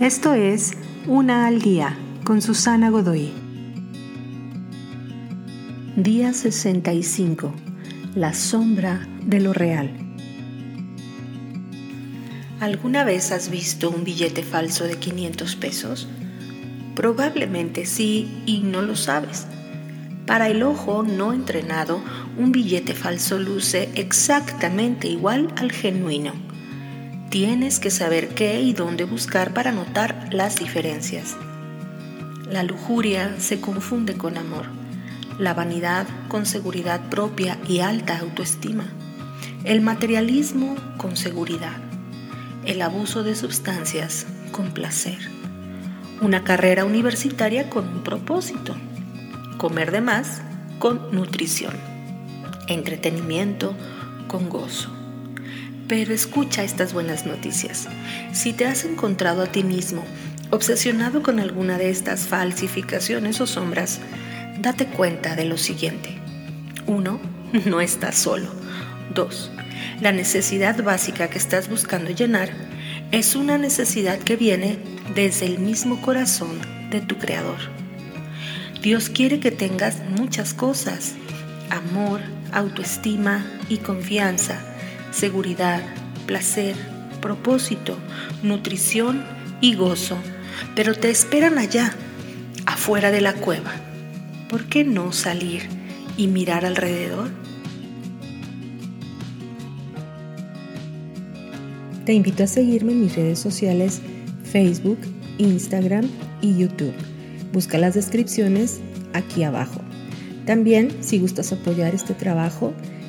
Esto es Una al Día con Susana Godoy. Día 65. La sombra de lo real. ¿Alguna vez has visto un billete falso de 500 pesos? Probablemente sí y no lo sabes. Para el ojo no entrenado, un billete falso luce exactamente igual al genuino Tienes que saber qué y dónde buscar para notar las diferencias. La lujuria se confunde con amor, la vanidad con seguridad propia y alta autoestima, el materialismo con seguridad, el abuso de sustancias con placer, una carrera universitaria con un propósito, comer de más con nutrición, entretenimiento con gozo. Pero escucha estas buenas noticias. Si te has encontrado a ti mismo obsesionado con alguna de estas falsificaciones o sombras, date cuenta de lo siguiente. 1. No estás solo. 2. La necesidad básica que estás buscando llenar es una necesidad que viene desde el mismo corazón de tu Creador. Dios quiere que tengas muchas cosas, amor, autoestima y confianza seguridad, placer, propósito, nutrición y gozo, pero te esperan allá, afuera de la cueva. ¿Por qué no salir y mirar alrededor? Te invito a seguirme en mis redes sociales Facebook, Instagram y YouTube. Busca las descripciones aquí abajo. También, si gustas apoyar este trabajo,